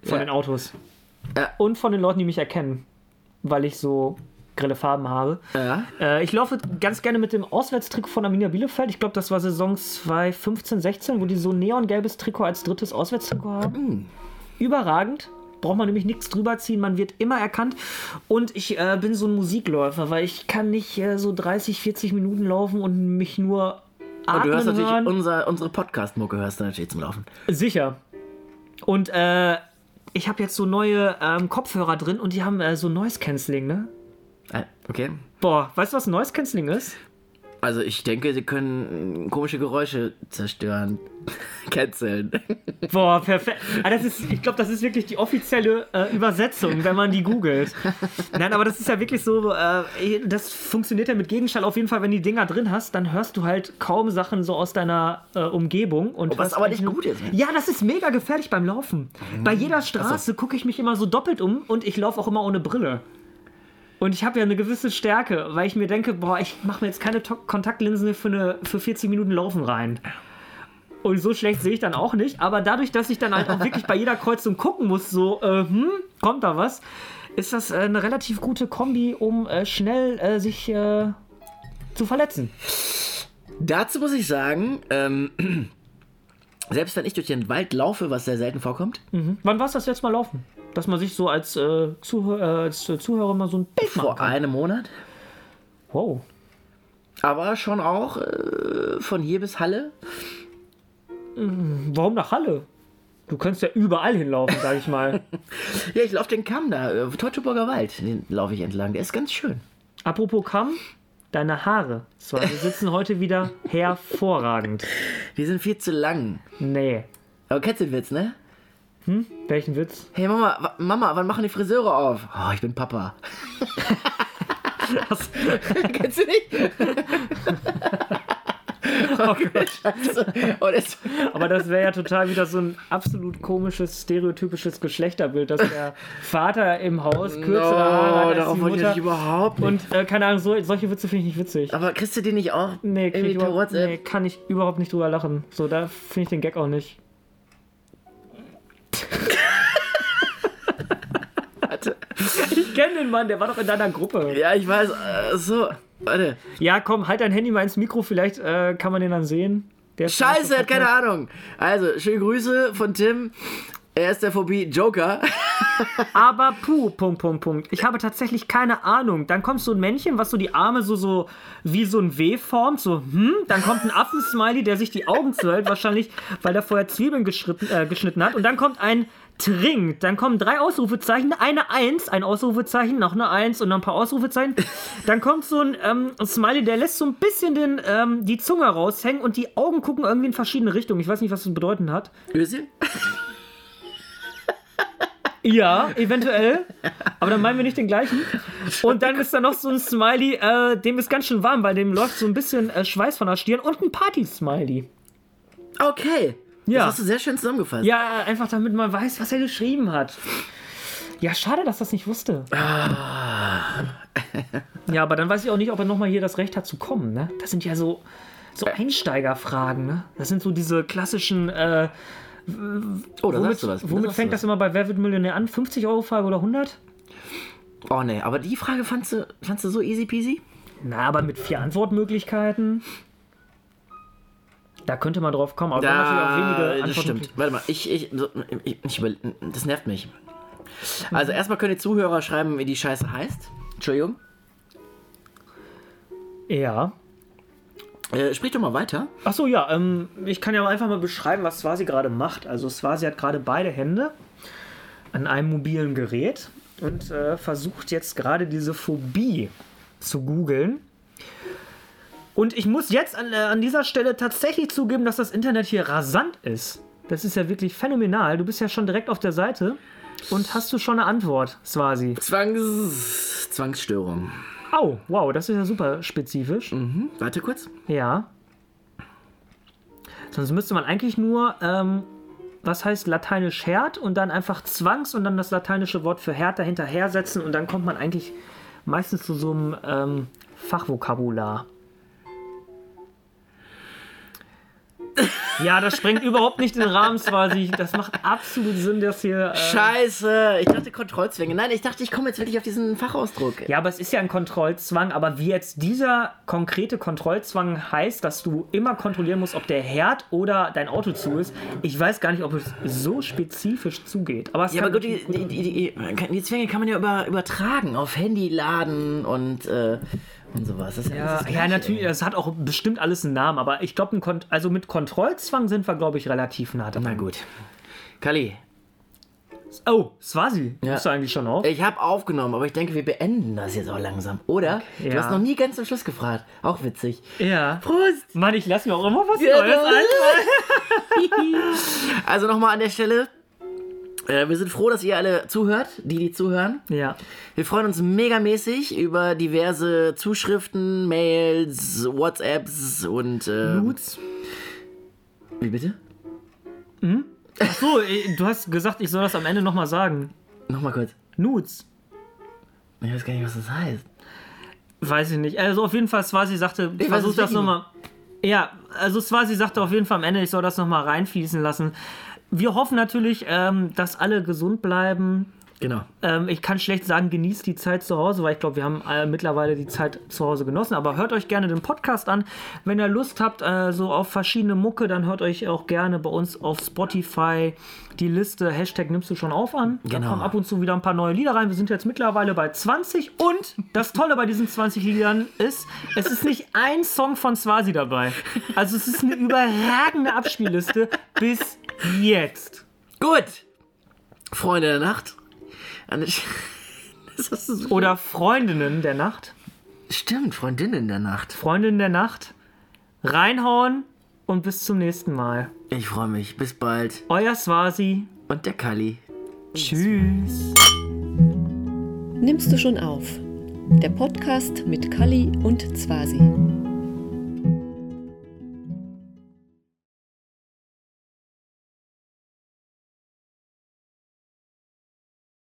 Von Ja. den Autos. Ja. Und von den Leuten, die mich erkennen. Weil ich so grelle Farben habe. Ja. Äh, ich laufe ganz gerne mit dem Auswärtstrikot von Arminia Bielefeld. Ich glaube, das war Saison 2015, 16, wo die so neongelbes Trikot als drittes Auswärtstrikot haben. Überragend. Braucht man nämlich nichts drüber ziehen, man wird immer erkannt. Und ich äh, bin so ein Musikläufer, weil ich kann nicht äh, so 30, 40 Minuten laufen und mich nur Und atmen du hörst natürlich hören. unser, unsere Podcast-Mucke hörst du natürlich zum Laufen. Sicher. Und äh, ich habe jetzt so neue ähm, Kopfhörer drin und die haben äh, so Noise Cancelling, ne? Ah, Okay. Boah, weißt du, was Noise Cancelling ist? Also ich denke, sie können komische Geräusche zerstören. <laughs> Canceln. Boah, perfekt. Ah, das ist, ich glaube, das ist wirklich die offizielle äh, Übersetzung, wenn man die googelt. Nein, aber das ist ja wirklich so, äh, das funktioniert ja mit Gegenschall auf jeden Fall, wenn du die Dinger drin hast, dann hörst du halt kaum Sachen so aus deiner äh, Umgebung. Und Oh, was aber nicht gut ist. Ja, das ist mega gefährlich beim Laufen. Bei jeder Straße gucke ich mich immer so doppelt um und ich laufe auch immer ohne Brille. Und ich habe ja eine gewisse Stärke, weil ich mir denke, boah, ich mache mir jetzt keine To- Kontaktlinsen für, eine, für 40 Minuten Laufen rein. Und so schlecht sehe ich dann auch nicht. Aber dadurch, dass ich dann halt auch wirklich bei jeder Kreuzung gucken muss, so, äh, hm, kommt da was, ist das äh, eine relativ gute Kombi, um äh, schnell äh, sich äh, zu verletzen. Dazu muss ich sagen, ähm, <clears throat> selbst wenn ich durch den Wald laufe, was sehr selten vorkommt, Wann war es das letzte Mal laufen? Dass man sich so als, äh, Zuhör äh, als Zuhörer mal so ein Bild machen vor einem Monat, Wow. aber schon auch äh, von hier bis Halle. Warum nach Halle? Du könntest ja überall hinlaufen, sag ich mal. <laughs> Ja, ich laufe den Kamm da, äh, Teutoburger Wald, den laufe ich entlang. Der ist ganz schön. Apropos Kamm, deine Haare. So, wir sitzen heute wieder <laughs> hervorragend. Die sind viel zu lang. Nee. Aber kennst den Witz, ne? Welchen Witz? Hey Mama, Mama, wann machen die Friseure auf? Oh, ich bin Papa. <laughs> Kennst du nicht? <laughs> Oh Gott. Scheiße. Und es, Aber das wäre ja total wieder so ein absolut komisches, stereotypisches Geschlechterbild, dass der Vater im Haus kürzere Haare hat darauf die wollte ich Mutter. natürlich überhaupt nicht. Und äh, keine Ahnung, so, solche Witze finde ich nicht witzig. Aber kriegst du die nicht auch Nee, krieg ich nee, kann ich überhaupt nicht drüber lachen. So, da finde ich den Gag auch nicht. Ich kenne den Mann, der war doch in deiner Gruppe. Ja, ich weiß. Äh, so, warte. Ja, komm, halt dein Handy mal ins Mikro, vielleicht äh, kann man den dann sehen. Der Scheiße, er hat keine Ahnung. Also, schöne Grüße von Tim. Er ist der Phobie Joker. <laughs> Aber puh, Punkt, Punkt, Punkt. Ich habe tatsächlich keine Ahnung. Dann kommt so ein Männchen, was so die Arme so, so wie so ein W formt, so, hm. Dann kommt ein Affensmiley, der sich die Augen zuhält, wahrscheinlich, weil der vorher Zwiebeln äh, geschnitten hat. Und dann kommt ein Trink. Dann kommen drei Ausrufezeichen, eine Eins, ein Ausrufezeichen, noch eine Eins und noch ein paar Ausrufezeichen. Dann kommt so ein ähm, Smiley, der lässt so ein bisschen den, ähm, die Zunge raushängen und die Augen gucken irgendwie in verschiedene Richtungen. Ich weiß nicht, was das bedeuten hat. Öschen? Ja, eventuell. Aber dann meinen wir nicht den gleichen. Und dann ist da noch so ein Smiley, äh, dem ist ganz schön warm, weil dem läuft so ein bisschen äh, Schweiß von der Stirn und ein Party-Smiley. Okay. Ja. Das hast du sehr schön zusammengefasst. Ja, einfach damit man weiß, was er geschrieben hat. Ja, schade, dass das nicht wusste. ja, aber dann weiß ich auch nicht, ob er nochmal hier das Recht hat zu kommen. Ne? Das sind ja so, so Einsteigerfragen. Ne? Das sind so diese klassischen. Äh, Oh, da womit sagst du was. Da womit fängt was. das immer bei Wer wird Millionär an? 50 Euro Frage oder 100? Oh nee, aber die Frage fandst du, fandst du so easy peasy? Na, aber mit vier Antwortmöglichkeiten. Da könnte man drauf kommen. Aber haben natürlich auch wenige das stimmt. Warte mal, ich, ich, ich, ich über, das nervt mich. Also erstmal können die Zuhörer schreiben, wie die Scheiße heißt. Entschuldigung. Ja. Äh, sprich doch mal weiter. Achso, ja, ähm, ich kann ja einfach mal beschreiben, was Swasi gerade macht. Also Swasi hat gerade beide Hände an einem mobilen Gerät und äh, versucht jetzt gerade diese Phobie zu googeln. Und ich muss jetzt an, äh, an dieser Stelle tatsächlich zugeben, dass das Internet hier rasant ist. Das ist ja wirklich phänomenal. Du bist ja schon direkt auf der Seite. Und hast du schon eine Antwort, Swasi? Zwangs, Zwangsstörung. Au, wow, das ist ja super spezifisch. Mhm. Warte kurz. Ja. Sonst müsste man eigentlich nur, ähm, was heißt lateinisch Herd und dann einfach Zwangs und dann das lateinische Wort für Herd dahinter hersetzen und dann kommt man eigentlich meistens zu so einem ähm, Fachvokabular. Ja, das sprengt überhaupt nicht den Rahmen, quasi. Das macht absolut Sinn, dass hier. Äh, Scheiße, ich dachte Kontrollzwänge. Nein, ich dachte, ich komme jetzt wirklich auf diesen Fachausdruck. Ja, aber es ist ja ein Kontrollzwang. Aber wie jetzt dieser konkrete Kontrollzwang heißt, dass du immer kontrollieren musst, ob der Herd oder dein Auto zu ist, ich weiß gar nicht, ob es so spezifisch zugeht. Aber es Ja, aber gut, die, die, die, die, die Zwänge kann man ja über, übertragen auf Handy laden und, äh, und sowas. Das ist ja, das ja, natürlich, das hat auch bestimmt alles einen Namen, aber ich glaube, also mit Kontrollzwang sind wir, glaube ich, relativ nah dran. Na gut. Kali, Oh, Swasi, Ja. bist du eigentlich schon auf? ich habe aufgenommen, aber ich denke, wir beenden das jetzt auch langsam. Oder? Du Ja. hast noch nie ganz zum Schluss gefragt. Auch witzig. Ja. Prost! Mann, ich lasse mir auch immer was Ja, Neues ein. <laughs> Also nochmal an der Stelle. Äh, wir sind froh, dass ihr alle zuhört, die, die zuhören. Ja. Wir freuen uns megamäßig über diverse Zuschriften, Mails, WhatsApps und. Äh, Nudes. Wie bitte? Achso, du hast gesagt, ich soll das am Ende nochmal sagen. Nochmal kurz. Nudes. Ich weiß gar nicht, was das heißt. Weiß ich nicht. Also auf jeden Fall, Swasi sagte, Ich versuch das nochmal. Ja, also Swasi sagte auf jeden Fall am Ende, ich soll das nochmal reinfließen lassen. Wir hoffen natürlich, ähm, dass alle gesund bleiben. Genau. Ähm, ich kann schlecht sagen, genießt die Zeit zu Hause, weil ich glaube, wir haben äh, mittlerweile die Zeit zu Hause genossen. Aber hört euch gerne den Podcast an. Wenn ihr Lust habt, äh, so auf verschiedene Mucke, dann hört euch auch gerne bei uns auf Spotify die Liste Hashtag nimmst du schon auf an. Da Genau. kommen ab und zu wieder ein paar neue Lieder rein. Wir sind jetzt mittlerweile bei 20 und das Tolle bei diesen 20 Liedern ist, es ist nicht ein Song von Swasi dabei. Also es ist eine überragende Abspielliste bis jetzt. Gut. Freunde der Nacht. <laughs> so Oder Freundinnen der Nacht. Stimmt, Freundinnen der Nacht. Freundin der Nacht. Reinhauen und bis zum nächsten Mal. Ich freue mich. Bis bald. Euer Swasi. Und der Kali. Tschüss. Nimmst du schon auf? Der Podcast mit Kali und Zwasi.